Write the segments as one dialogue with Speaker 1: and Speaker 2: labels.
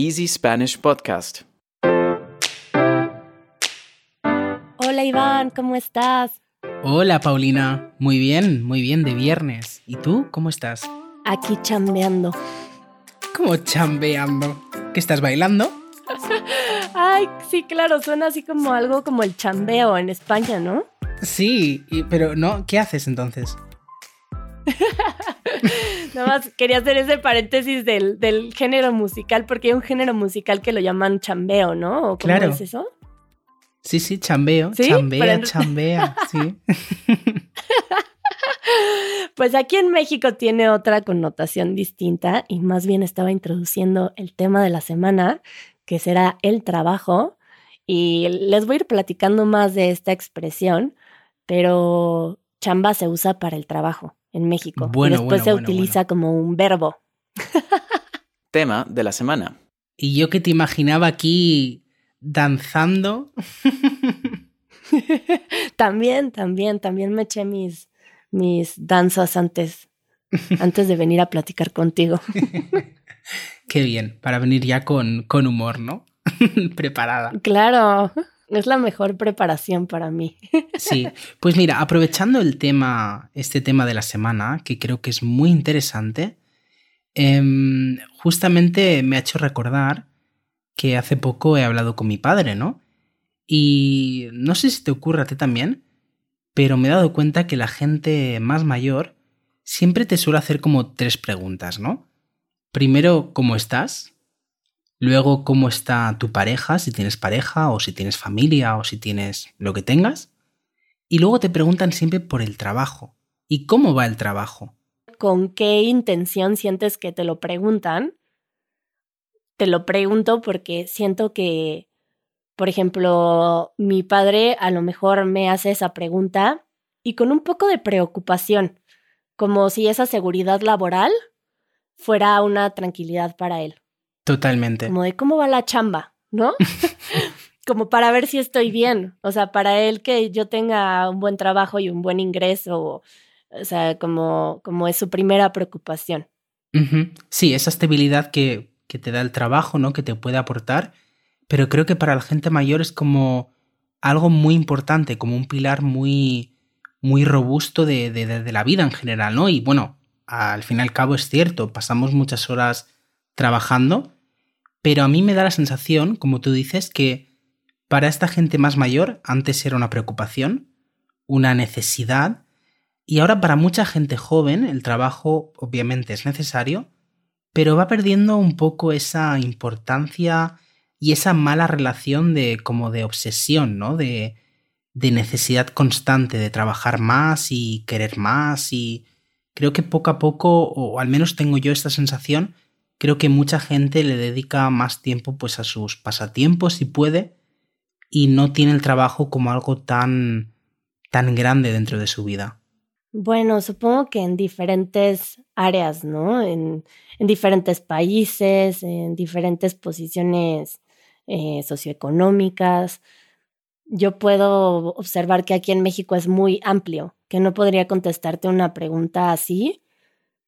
Speaker 1: Easy Spanish Podcast.
Speaker 2: Hola Iván, ¿cómo estás?
Speaker 3: Hola Paulina, muy bien, muy bien de viernes. ¿Y tú cómo estás?
Speaker 2: Aquí chambeando.
Speaker 3: ¿Cómo chambeando? ¿Qué estás bailando?
Speaker 2: Ay, sí, claro, suena así como algo como el chambeo en España, ¿no?
Speaker 3: Sí, pero no, ¿qué haces entonces?
Speaker 2: Nada más quería hacer ese paréntesis del, género musical, porque hay un género musical que lo llaman chambeo, ¿no? ¿O cómo es eso?
Speaker 3: Sí, sí, chambeo, chambea, chambea, sí.
Speaker 2: Pues aquí en México tiene otra connotación distinta y más bien estaba introduciendo el tema de la semana, que será el trabajo. Y les voy a ir platicando más de esta expresión, pero chamba se usa para el trabajo en México. y después se utiliza como un verbo.
Speaker 1: Tema de la semana.
Speaker 3: Y yo que te imaginaba aquí danzando.
Speaker 2: también, también, también me eché mis, mis danzas antes, antes de venir a platicar contigo.
Speaker 3: Qué bien, para venir ya con, con humor, ¿no? Preparada.
Speaker 2: Claro. Es la mejor preparación para mí.
Speaker 3: Sí, pues mira, aprovechando el tema, este tema de la semana, que creo que es muy interesante, em, justamente me ha hecho recordar que hace poco he hablado con mi padre, ¿no? Y no sé si te ocurre a ti también, pero me he dado cuenta que la gente más mayor siempre te suele hacer como tres preguntas, ¿no? Primero, ¿cómo estás? Luego, cómo está tu pareja, si tienes pareja o si tienes familia o si tienes lo que tengas. Y luego te preguntan siempre por el trabajo. ¿Y cómo va el trabajo?
Speaker 2: ¿Con qué intención sientes que te lo preguntan? Te lo pregunto porque siento que, por ejemplo, mi padre a lo mejor me hace esa pregunta y con un poco de preocupación, como si esa seguridad laboral fuera una tranquilidad para él.
Speaker 3: Totalmente.
Speaker 2: Como de cómo va la chamba, ¿no? como para ver si estoy bien. O sea, para él que yo tenga un buen trabajo y un buen ingreso, o sea, como, como es su primera preocupación.
Speaker 3: Sí, esa estabilidad que, que, te da el trabajo, ¿no? Que te puede aportar. Pero creo que para la gente mayor es como algo muy importante, como un pilar muy, muy robusto de, de, de la vida en general, ¿no? Y bueno, al fin y al cabo es cierto, pasamos muchas horas trabajando, pero a mí me da la sensación, como tú dices, que para esta gente más mayor antes era una preocupación, una necesidad, y ahora para mucha gente joven el trabajo obviamente es necesario, pero va perdiendo un poco esa importancia y esa mala relación de como de obsesión, ¿no? De, de necesidad constante de trabajar más y querer más y creo que poco a poco, o al menos tengo yo esta sensación, creo que mucha gente le dedica más tiempo pues a sus pasatiempos si puede y no tiene el trabajo como algo tan tan grande dentro de su vida.
Speaker 2: Bueno, supongo que en diferentes áreas, ¿no? En, en diferentes países, en diferentes posiciones eh, socioeconómicas. Yo puedo observar que aquí en México es muy amplio, que no podría contestarte una pregunta así,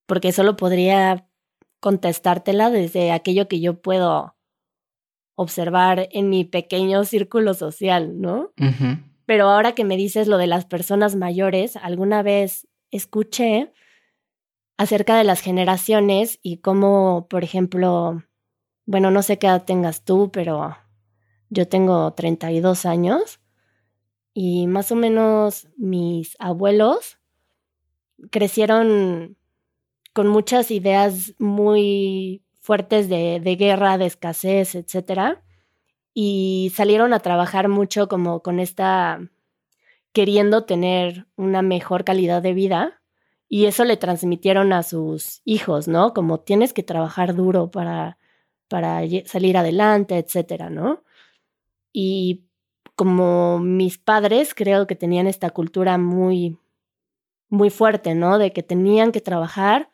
Speaker 2: porque solo podría contestártela desde aquello que yo puedo observar en mi pequeño círculo social, ¿no? Pero ahora que me dices lo de las personas mayores, alguna vez escuché acerca de las generaciones y cómo, por ejemplo, bueno, no sé qué edad tengas tú, pero yo tengo 32 años y más o menos mis abuelos crecieron con muchas ideas muy fuertes de, de guerra, de escasez, etcétera, y salieron a trabajar mucho como con esta queriendo tener una mejor calidad de vida y eso le transmitieron a sus hijos, ¿no? Como tienes que trabajar duro para, para salir adelante, etcétera, ¿no? Y como mis padres creo que tenían esta cultura muy, muy fuerte, ¿no? De que tenían que trabajar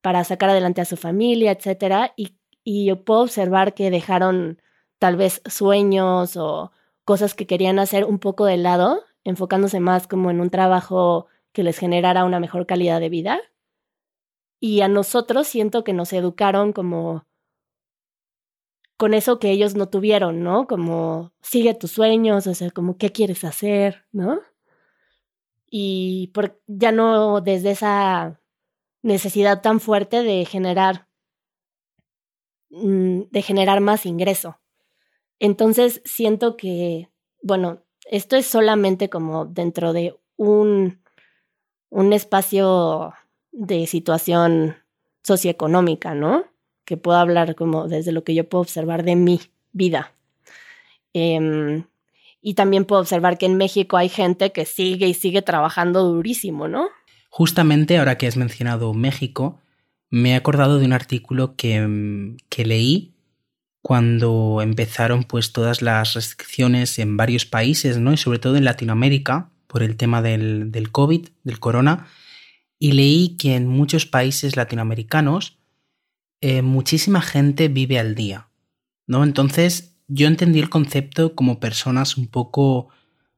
Speaker 2: para sacar adelante a su familia, etcétera, y, y yo puedo observar que dejaron tal vez sueños o cosas que querían hacer un poco de lado, enfocándose más como en un trabajo que les generara una mejor calidad de vida. Y a nosotros siento que nos educaron como con eso que ellos no tuvieron, ¿no? Como sigue tus sueños, o sea, como qué quieres hacer, ¿no? Y por, ya no desde esa necesidad tan fuerte de generar, mm, de generar más ingreso. Entonces siento que, bueno, esto es solamente como dentro de un, un espacio de situación socioeconómica, ¿no? Que puedo hablar como desde lo que yo puedo observar de mi vida. Em, y también puedo observar que en México hay gente que sigue y sigue trabajando durísimo, ¿no?
Speaker 3: Justamente ahora que has mencionado México, me he acordado de un artículo que, que leí cuando empezaron pues todas las restricciones en varios países, ¿no? Y sobre todo en Latinoamérica, por el tema del, del COVID, del corona, y leí que en muchos países latinoamericanos eh, muchísima gente vive al día, ¿no? Entonces yo entendí el concepto como personas un poco,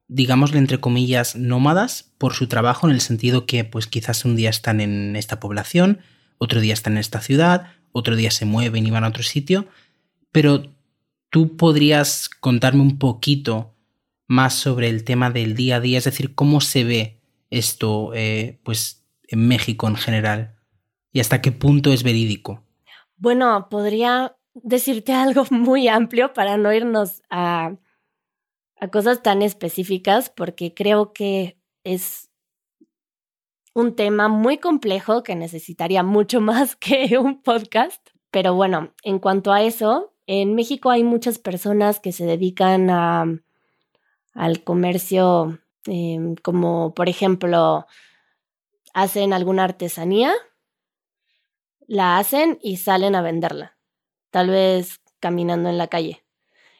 Speaker 3: digámosle entre comillas, nómadas por su trabajo, en el sentido que pues quizás un día están en esta población, otro día están en esta ciudad, otro día se mueven y van a otro sitio, pero tú podrías contarme un poquito más sobre el tema del día a día, es decir, cómo se ve esto eh, pues, en México en general y hasta qué punto es verídico.
Speaker 2: Bueno, podría decirte algo muy amplio para no irnos a, a cosas tan específicas, porque creo que es un tema muy complejo que necesitaría mucho más que un podcast. Pero bueno, en cuanto a eso, en México hay muchas personas que se dedican a, al comercio, em, como por ejemplo, hacen alguna artesanía, la hacen y salen a venderla, tal vez caminando en la calle.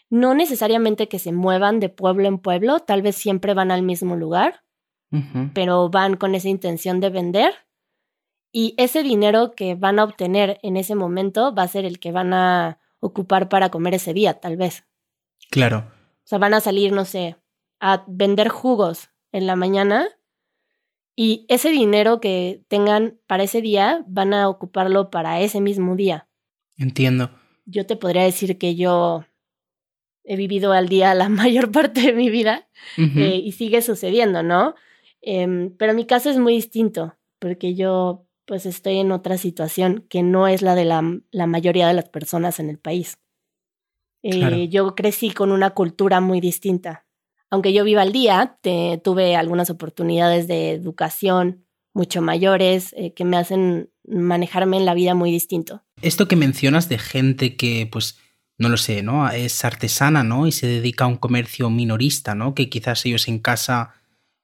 Speaker 2: No necesariamente que se muevan de pueblo en pueblo, tal vez siempre van al mismo lugar, pero van con esa intención de vender y ese dinero que van a obtener en ese momento va a ser el que van a ocupar para comer ese día, tal vez.
Speaker 3: Claro.
Speaker 2: O sea, van a salir, no sé, a vender jugos en la mañana y ese dinero que tengan para ese día van a ocuparlo para ese mismo día.
Speaker 3: Entiendo.
Speaker 2: Yo te podría decir que yo he vivido al día la mayor parte de mi vida eh, y sigue sucediendo, ¿no? Em, pero mi caso es muy distinto porque yo pues estoy en otra situación que no es la de la, la mayoría de las personas en el país. Eh, yo crecí con una cultura muy distinta. Aunque yo viva al día, te, tuve algunas oportunidades de educación mucho mayores eh, que me hacen manejarme en la vida muy distinto.
Speaker 3: Esto que mencionas de gente que, pues, no lo sé, ¿no? Es artesana, ¿no? Y se dedica a un comercio minorista, ¿no? Que quizás ellos en casa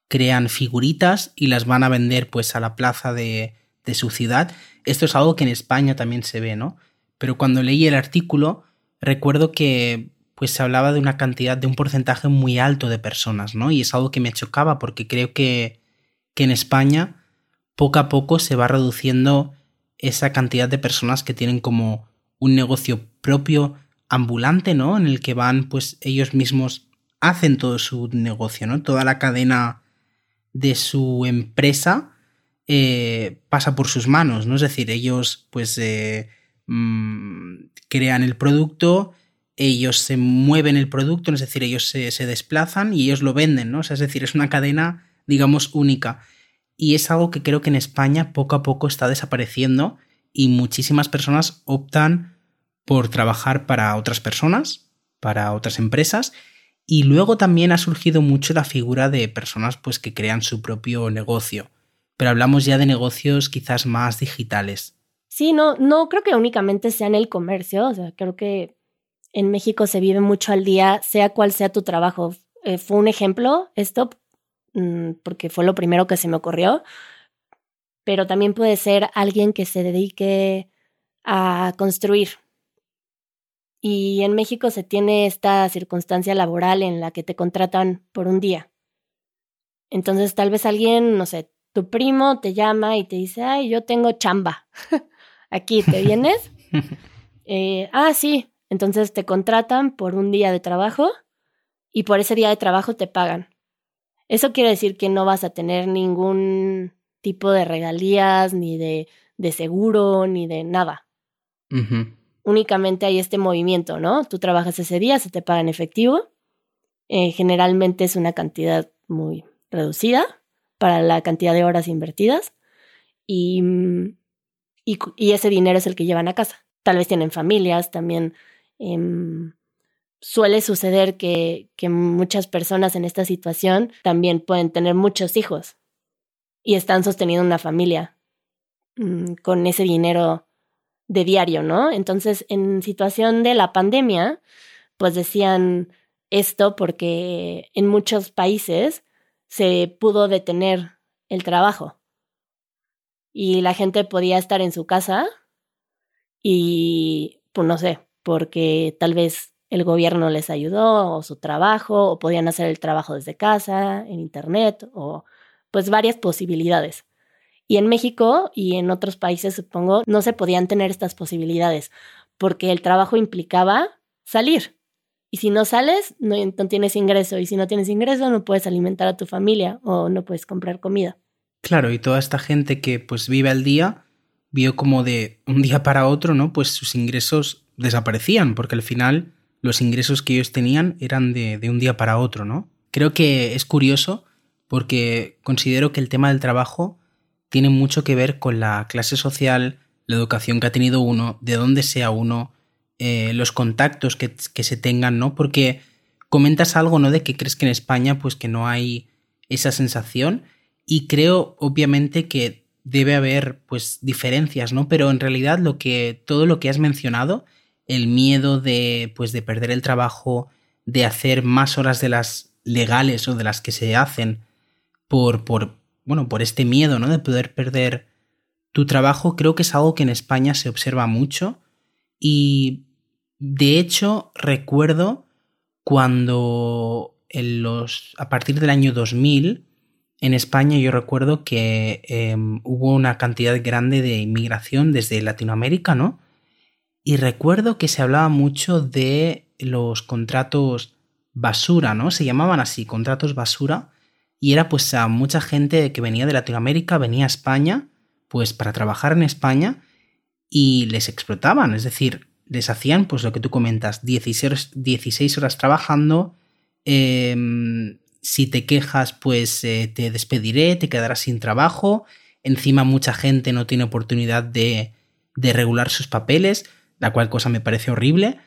Speaker 3: crean figuritas y las van a vender, pues, a la plaza de, de su ciudad. Esto es algo que en España también se ve, ¿no? Pero cuando leí el artículo, recuerdo que pues se hablaba de una cantidad, de un porcentaje muy alto de personas, ¿no? Y es algo que me chocaba porque creo que, que en España poco a poco se va reduciendo esa cantidad de personas que tienen como un negocio propio ambulante, ¿no? En el que van, pues ellos mismos hacen todo su negocio, ¿no? Toda la cadena de su empresa eh, pasa por sus manos, ¿no? Es decir, ellos pues eh, mm, crean el producto, ellos se mueven el producto, es decir, ellos se, se, desplazan y ellos lo venden, ¿no? es decir, es una cadena, digamos, única. Y es algo que creo que en España poco a poco está desapareciendo y muchísimas personas optan por trabajar para otras personas, para otras empresas, y luego también ha surgido mucho la figura de personas pues que crean su propio negocio pero hablamos ya de negocios quizás más digitales.
Speaker 2: Sí, no, no creo que únicamente sea en el comercio, o sea, creo que en México se vive mucho al día, sea cual sea tu trabajo. Eh, fue un ejemplo esto, mm, porque fue lo primero que se me ocurrió, pero también puede ser alguien que se dedique a construir. Y en México se tiene esta circunstancia laboral en la que te contratan por un día. Entonces tal vez alguien, no sé, tu primo te llama y te dice, ay, yo tengo chamba. Aquí, ¿te vienes? Eh, ah, sí. Entonces te contratan por un día de trabajo y por ese día de trabajo te pagan. Eso quiere decir que no vas a tener ningún tipo de regalías, ni de, de seguro, ni de nada. Únicamente hay este movimiento, ¿no? Tú trabajas ese día, se te paga en efectivo. Eh, generalmente es una cantidad muy reducida para la cantidad de horas invertidas y, y, ese dinero es el que llevan a casa. Tal vez tienen familias, también eh, suele suceder que, que muchas personas en esta situación también pueden tener muchos hijos y están sosteniendo una familia mmm, con ese dinero de diario, ¿no? Entonces, en situación de la pandemia, pues decían esto porque en muchos países se pudo detener el trabajo y la gente podía estar en su casa y, pues no sé, porque tal vez el gobierno les ayudó o su trabajo o podían hacer el trabajo desde casa, en internet o pues varias posibilidades. Y en México y en otros países, supongo, no se podían tener estas posibilidades porque el trabajo implicaba salir. Y si no sales, no, tienes ingreso. Y si no tienes ingreso, no puedes alimentar a tu familia o no puedes comprar comida.
Speaker 3: Claro, y toda esta gente que pues vive al día, vio como de un día para otro, ¿no? Pues sus ingresos desaparecían, porque al final los ingresos que ellos tenían eran de, de un día para otro, ¿no? Creo que es curioso porque considero que el tema del trabajo tiene mucho que ver con la clase social, la educación que ha tenido uno, de dónde sea uno, eh, los contactos que, que, se tengan, ¿no? Porque comentas algo, ¿no? De que crees que en España, pues que no hay esa sensación. Y creo, obviamente, que debe haber, pues, diferencias, ¿no? Pero en realidad lo que. todo lo que has mencionado, el miedo de. pues de perder el trabajo, de hacer más horas de las legales o de las que se hacen por. por bueno, por este miedo, ¿no? De poder perder tu trabajo, creo que es algo que en España se observa mucho. Y de hecho, recuerdo cuando a partir del año 2000, en España yo recuerdo que eh, hubo una cantidad grande de inmigración desde Latinoamérica, ¿no? Y recuerdo que se hablaba mucho de los contratos basura, ¿no? Se llamaban así, contratos basura, y era pues a mucha gente que venía de Latinoamérica, venía a España, pues para trabajar en España y les explotaban, es decir, les hacían pues lo que tú comentas, 16, 16 horas trabajando, eh, si te quejas pues eh, te despediré, te quedarás sin trabajo, encima mucha gente no tiene oportunidad de, de regular sus papeles, la cual cosa me parece horrible,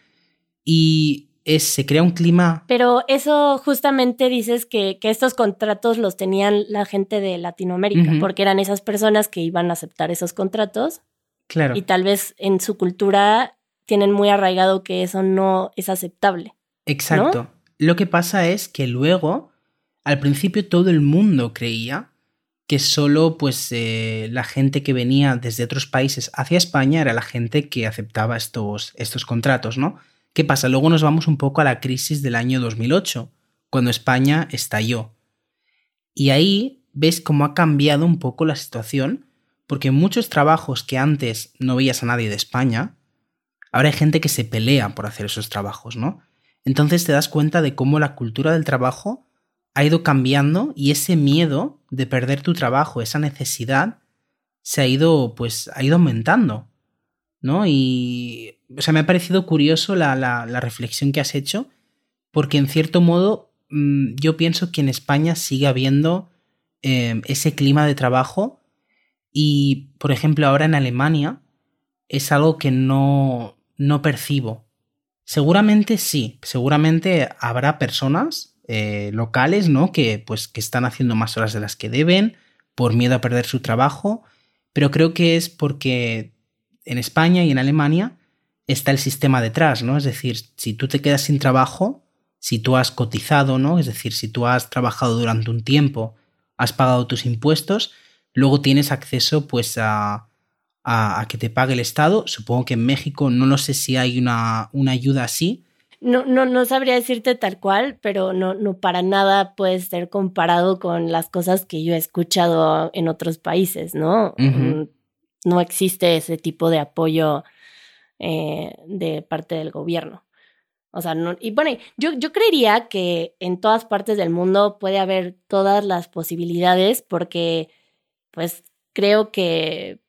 Speaker 3: y es, se crea un clima.
Speaker 2: Pero eso justamente dices que, que estos contratos los tenían la gente de Latinoamérica, uh -huh. porque eran esas personas que iban a aceptar esos contratos.
Speaker 3: Claro.
Speaker 2: Y tal vez en su cultura tienen muy arraigado que eso no es aceptable.
Speaker 3: Exacto. ¿no? Lo que pasa es que luego, al principio todo el mundo creía que solo pues eh, la gente que venía desde otros países hacia España era la gente que aceptaba estos, estos contratos, ¿no? ¿Qué pasa? Luego nos vamos un poco a la crisis del año 2008, cuando España estalló. Y ahí ves cómo ha cambiado un poco la situación, porque muchos trabajos que antes no veías a nadie de España, ahora hay gente que se pelea por hacer esos trabajos, ¿no? Entonces te das cuenta de cómo la cultura del trabajo ha ido cambiando y ese miedo de perder tu trabajo, esa necesidad, se ha ido, pues, ha ido aumentando, ¿no? Y o sea, me ha parecido curioso la, la, reflexión que has hecho, porque en cierto modo mmm, yo pienso que en España sigue habiendo eh, ese clima de trabajo y, por ejemplo, ahora en Alemania es algo que no, no percibo. Seguramente sí, seguramente habrá personas eh, locales, ¿no? Que, pues, que están haciendo más horas de las que deben por miedo a perder su trabajo, pero creo que es porque en España y en Alemania está el sistema detrás, ¿no? Es decir, si tú te quedas sin trabajo, si tú has cotizado, ¿no? Es decir, si tú has trabajado durante un tiempo, has pagado tus impuestos, luego tienes acceso pues a, a, a que te pague el Estado. Supongo que en México no lo sé si hay una, una ayuda así.
Speaker 2: No, no, no sabría decirte tal cual, pero no, no para nada puede ser comparado con las cosas que yo he escuchado en otros países, ¿no? Uh -huh. No existe ese tipo de apoyo eh, de parte del gobierno. O sea, no, y bueno, yo, yo creería que en todas partes del mundo puede haber todas las posibilidades porque, pues, creo que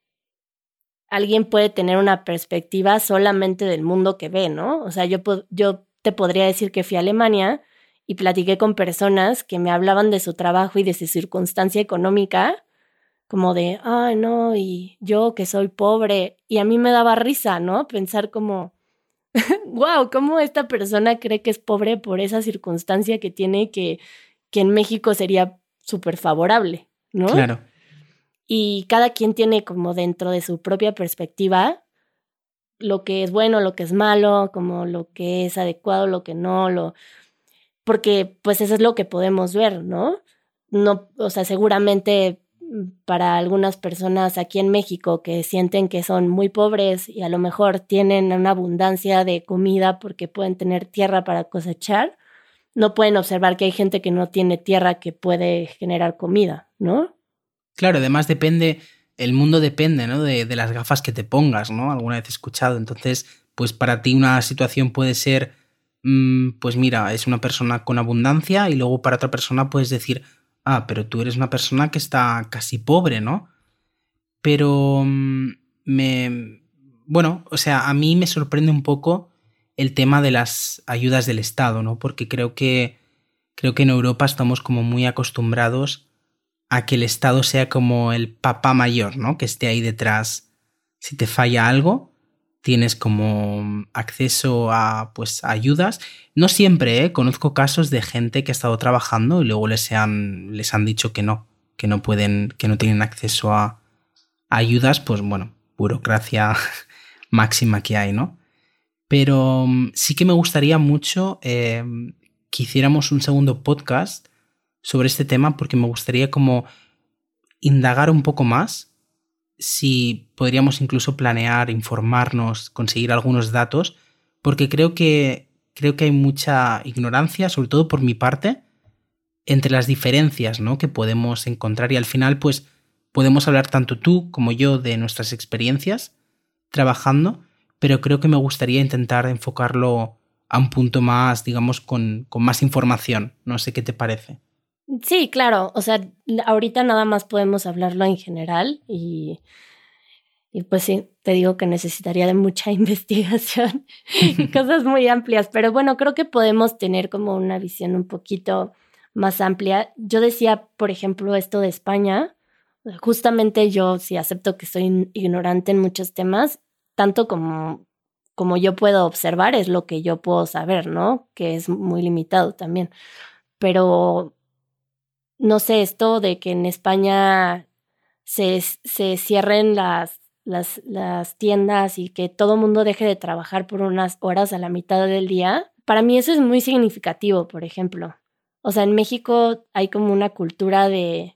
Speaker 2: alguien puede tener una perspectiva solamente del mundo que ve, ¿no? O sea, yo, yo te podría decir que fui a Alemania y platiqué con personas que me hablaban de su trabajo y de su circunstancia económica, como de, ay, no, y yo que soy pobre, y a mí me daba risa, ¿no? Pensar como, wow, ¿cómo esta persona cree que es pobre por esa circunstancia que tiene que, que en México sería súper favorable, ¿no?
Speaker 3: Claro.
Speaker 2: Y cada quien tiene como dentro de su propia perspectiva lo que es bueno, lo que es malo, como lo que es adecuado, lo que no, lo porque pues eso es lo que podemos ver, ¿no? No, o sea, seguramente para algunas personas aquí en México que sienten que son muy pobres y a lo mejor tienen una abundancia de comida porque pueden tener tierra para cosechar, no pueden observar que hay gente que no tiene tierra que puede generar comida, ¿no?
Speaker 3: Claro, además depende, el mundo depende, ¿no? De, de las gafas que te pongas, ¿no? Alguna vez he escuchado. Entonces, pues para ti una situación puede ser Mm, pues mira, es una persona con abundancia y luego para otra persona puedes decir, ah, pero tú eres una persona que está casi pobre, ¿no? Pero mm, me... Bueno, o sea, a mí me sorprende un poco el tema de las ayudas del Estado, ¿no? Porque creo que creo que en Europa estamos como muy acostumbrados a que el Estado sea como el papá mayor, ¿no? Que esté ahí detrás. Si te falla algo, tienes como acceso a pues ayudas. No siempre, ¿eh? conozco casos de gente que ha estado trabajando y luego les han, les han dicho que no, que no pueden, que no tienen acceso a, ayudas, pues bueno, burocracia máxima que hay, ¿no? Pero mm, sí que me gustaría mucho eh, que hiciéramos un segundo podcast sobre este tema porque me gustaría como indagar un poco más si podríamos incluso planear, informarnos, conseguir algunos datos, porque creo que, creo que hay mucha ignorancia, sobre todo por mi parte, entre las diferencias ¿no? que podemos encontrar y al final pues podemos hablar tanto tú como yo de nuestras experiencias trabajando, pero creo que me gustaría intentar enfocarlo a un punto más, digamos, con, con más información. No sé qué te parece.
Speaker 2: Sí, claro. O sea, ahorita nada más podemos hablarlo en general y, y pues sí, te digo que necesitaría de mucha investigación y cosas muy amplias. Pero bueno, creo que podemos tener como una visión un poquito más amplia. Yo decía, por ejemplo, esto de España. Justamente yo sí acepto que soy ignorante en muchos temas, tanto como, como yo puedo observar, es lo que yo puedo saber, ¿no? Que es muy limitado también. Pero no sé, esto de que en España se, se cierren las, las, tiendas y que todo el mundo deje de trabajar por unas horas a la mitad del día, para mí eso es muy significativo, por ejemplo. O sea, en México hay como una cultura de,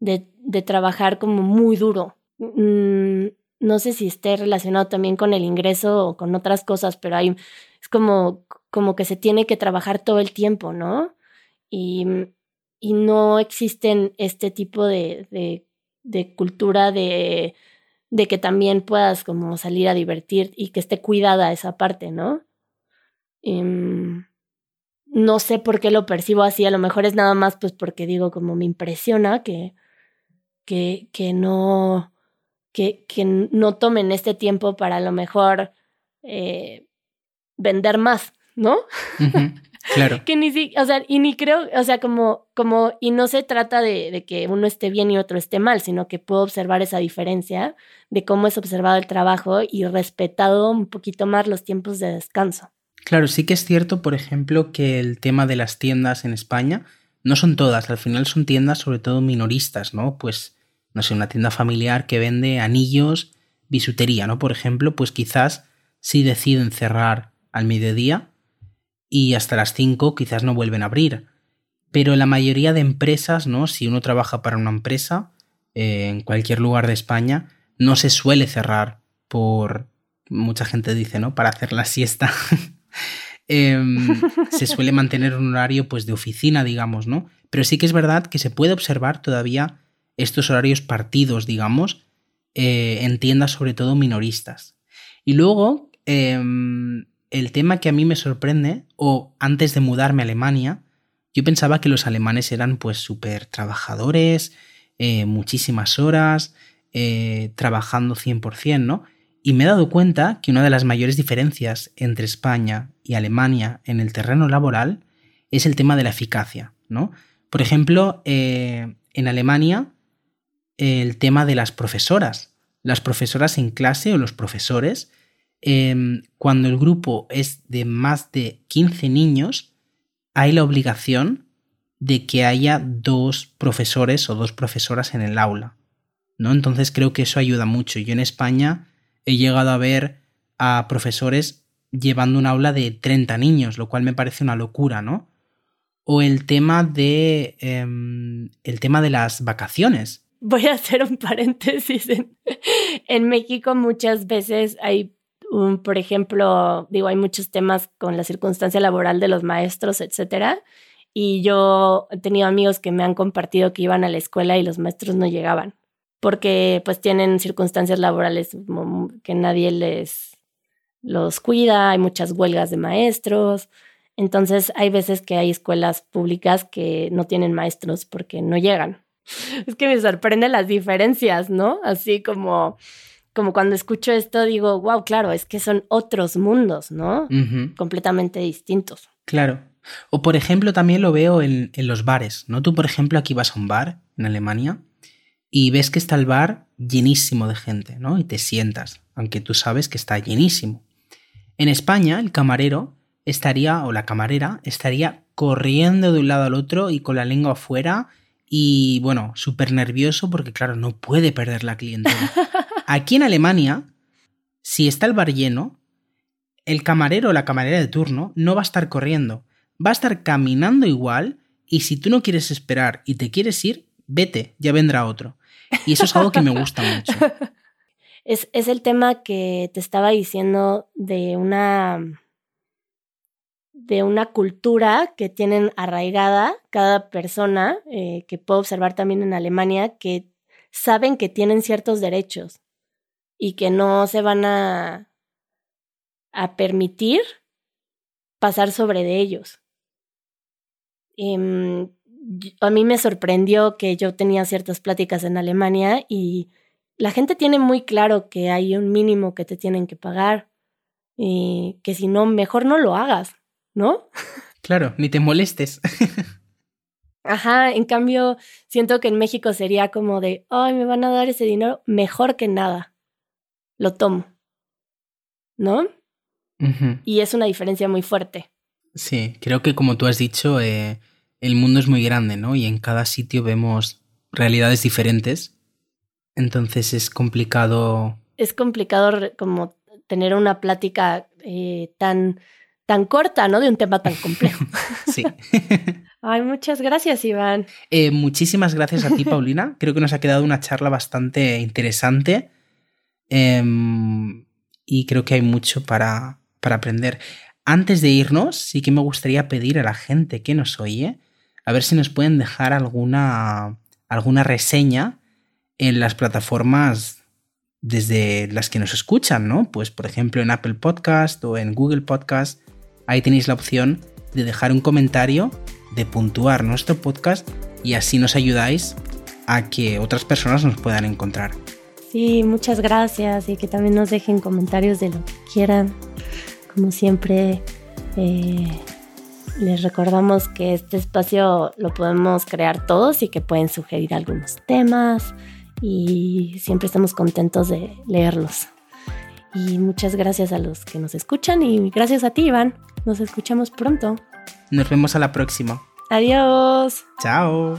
Speaker 2: de, trabajar como muy duro. Mm, no sé si esté relacionado también con el ingreso o con otras cosas, pero hay, es como, como que se tiene que trabajar todo el tiempo, ¿no? Y y no existen este tipo de, de, de cultura de, de, que también puedas como salir a divertir y que esté cuidada esa parte, ¿no? Em, no sé por qué lo percibo así, a lo mejor es nada más pues porque digo como me impresiona que, que, que no, que, que no tomen este tiempo para a lo mejor eh, vender más, ¿no?
Speaker 3: Claro.
Speaker 2: que ni o sea, y ni creo, o sea, como, como, y no se trata de, de, que uno esté bien y otro esté mal, sino que puedo observar esa diferencia de cómo es observado el trabajo y respetado un poquito más los tiempos de descanso.
Speaker 3: Claro, sí que es cierto, por ejemplo, que el tema de las tiendas en España no son todas, al final son tiendas sobre todo minoristas, ¿no? Pues, no sé, una tienda familiar que vende anillos, bisutería, ¿no? Por ejemplo, pues quizás si deciden cerrar al mediodía, y hasta las 5 quizás no vuelven a abrir. Pero la mayoría de empresas, ¿no? Si uno trabaja para una empresa eh, en cualquier lugar de España, no se suele cerrar por. Mucha gente dice, ¿no? Para hacer la siesta. Em, se suele mantener un horario pues de oficina, digamos, ¿no? Pero sí que es verdad que se puede observar todavía estos horarios partidos, digamos, eh, en tiendas sobre todo minoristas. Y luego, em, el tema que a mí me sorprende, o antes de mudarme a Alemania, yo pensaba que los alemanes eran pues súper trabajadores, eh, muchísimas horas, eh, trabajando 100%, ¿no? Y me he dado cuenta que una de las mayores diferencias entre España y Alemania en el terreno laboral es el tema de la eficacia, ¿no? Por ejemplo, eh, en Alemania, el tema de las profesoras. Las profesoras en clase o los profesores, em, cuando el grupo es de más de 15 niños, hay la obligación de que haya dos profesores o dos profesoras en el aula. ¿no? Entonces creo que eso ayuda mucho. Yo en España he llegado a ver a profesores llevando un aula de 30 niños, lo cual me parece una locura, ¿no? O el tema de. Em, el tema de las vacaciones.
Speaker 2: Voy a hacer un paréntesis. En, México muchas veces hay un, por ejemplo, digo, hay muchos temas con la circunstancia laboral de los maestros, etcétera. Y yo he tenido amigos que me han compartido que iban a la escuela y los maestros no llegaban porque pues tienen circunstancias laborales que nadie les los cuida, hay muchas huelgas de maestros, entonces hay veces que hay escuelas públicas que no tienen maestros porque no llegan. Es que me sorprende las diferencias, ¿no? Así como, como cuando escucho esto digo, wow, claro, es que son otros mundos, ¿no? Completamente distintos.
Speaker 3: Claro. O por ejemplo, también lo veo en, en los bares, ¿no? Tú, por ejemplo, aquí vas a un bar en Alemania y ves que está el bar llenísimo de gente, ¿no? Y te sientas, aunque tú sabes que está llenísimo. En España, el camarero estaría, o la camarera, estaría corriendo de un lado al otro y con la lengua afuera y, bueno, súper nervioso porque, claro, no puede perder la clientela. Aquí en Alemania, si está el bar lleno, el camarero o la camarera de turno no va a estar corriendo, va a estar caminando igual y si tú no quieres esperar y te quieres ir, vete, ya vendrá otro. Y eso es algo que me gusta mucho.
Speaker 2: Es, el tema que te estaba diciendo de una de una cultura que tienen arraigada cada persona, eh, que puedo observar también en Alemania, que saben que tienen ciertos derechos y que no se van a, a permitir pasar sobre de ellos. Em, a mí me sorprendió que yo tenía ciertas pláticas en Alemania y la gente tiene muy claro que hay un mínimo que te tienen que pagar y que si no, mejor no lo hagas, ¿no?
Speaker 3: Claro, ni te molestes.
Speaker 2: Ajá, en cambio, siento que en México sería como de, ay, me van a dar ese dinero, mejor que nada. Lo tomo. ¿No? Y es una diferencia muy fuerte.
Speaker 3: Sí, creo que como tú has dicho, eh, el mundo es muy grande, ¿no? Y en cada sitio vemos realidades diferentes. Entonces es complicado.
Speaker 2: Es complicado como tener una plática eh, tan, tan corta, ¿no? De un tema tan complejo.
Speaker 3: sí.
Speaker 2: Ay, muchas gracias, Iván.
Speaker 3: Eh, muchísimas gracias a ti, Paulina. Creo que nos ha quedado una charla bastante interesante. Em, y creo que hay mucho para, para aprender. Antes de irnos, sí que me gustaría pedir a la gente que nos oye a ver si nos pueden dejar alguna, alguna reseña en las plataformas desde las que nos escuchan, ¿no? Pues por ejemplo en Apple Podcast o en Google Podcast, ahí tenéis la opción de dejar un comentario, de puntuar nuestro podcast y así nos ayudáis a que otras personas nos puedan encontrar.
Speaker 2: Sí, muchas gracias y que también nos dejen comentarios de lo que quieran. Como siempre, eh, les recordamos que este espacio lo podemos crear todos y que pueden sugerir algunos temas y siempre estamos contentos de leerlos. Y muchas gracias a los que nos escuchan y gracias a ti, Iván. Nos escuchamos pronto.
Speaker 3: Nos vemos a la próxima.
Speaker 2: Adiós.
Speaker 3: Chao.